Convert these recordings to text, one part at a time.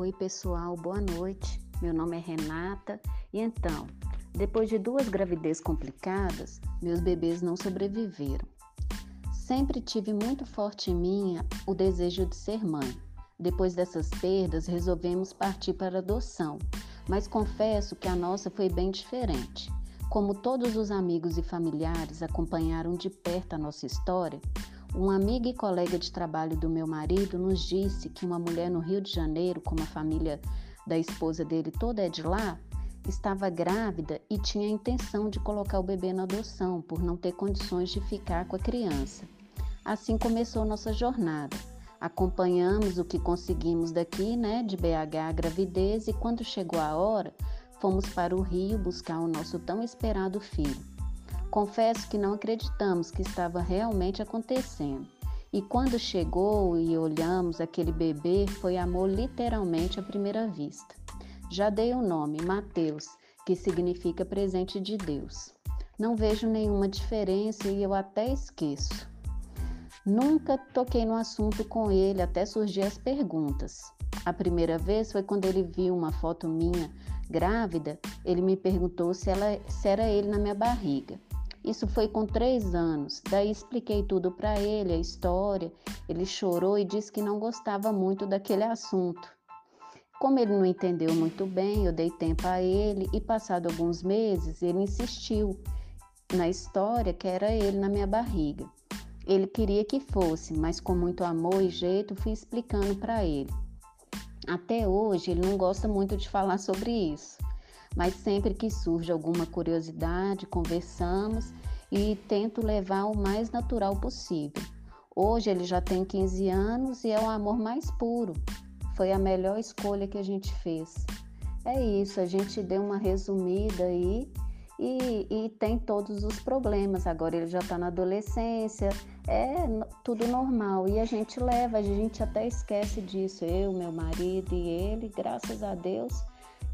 Oi, pessoal, boa noite. Meu nome é Renata e então, depois de duas gravidez complicadas, meus bebês não sobreviveram. Sempre tive muito forte em mim o desejo de ser mãe. Depois dessas perdas, resolvemos partir para adoção, mas confesso que a nossa foi bem diferente. Como todos os amigos e familiares acompanharam de perto a nossa história, uma amiga e colega de trabalho do meu marido nos disse que uma mulher no Rio de Janeiro, como a família da esposa dele toda é de lá, estava grávida e tinha a intenção de colocar o bebê na adoção por não ter condições de ficar com a criança. Assim começou nossa jornada. Acompanhamos o que conseguimos daqui, né, de BH a gravidez e quando chegou a hora, fomos para o Rio buscar o nosso tão esperado filho. Confesso que não acreditamos que estava realmente acontecendo. E quando chegou e olhamos aquele bebê, foi amor literalmente à primeira vista. Já dei o nome, Mateus, que significa presente de Deus. Não vejo nenhuma diferença e eu até esqueço. Nunca toquei no assunto com ele até surgir as perguntas. A primeira vez foi quando ele viu uma foto minha grávida, ele me perguntou se, ela, se era ele na minha barriga. Isso foi com três anos. Daí expliquei tudo para ele, a história. Ele chorou e disse que não gostava muito daquele assunto. Como ele não entendeu muito bem, eu dei tempo a ele e, passado alguns meses, ele insistiu na história que era ele na minha barriga. Ele queria que fosse, mas com muito amor e jeito fui explicando para ele. Até hoje ele não gosta muito de falar sobre isso mas sempre que surge alguma curiosidade, conversamos e tento levar o mais natural possível. Hoje ele já tem 15 anos e é o amor mais puro. Foi a melhor escolha que a gente fez. É isso, a gente deu uma resumida aí e, e tem todos os problemas. Agora ele já está na adolescência, é tudo normal e a gente leva, a gente até esquece disso. Eu, meu marido e ele, graças a Deus,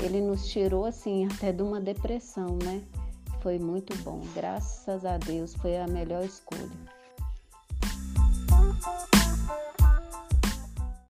ele nos tirou assim até de uma depressão, né? Foi muito bom, graças a Deus, foi a melhor escolha.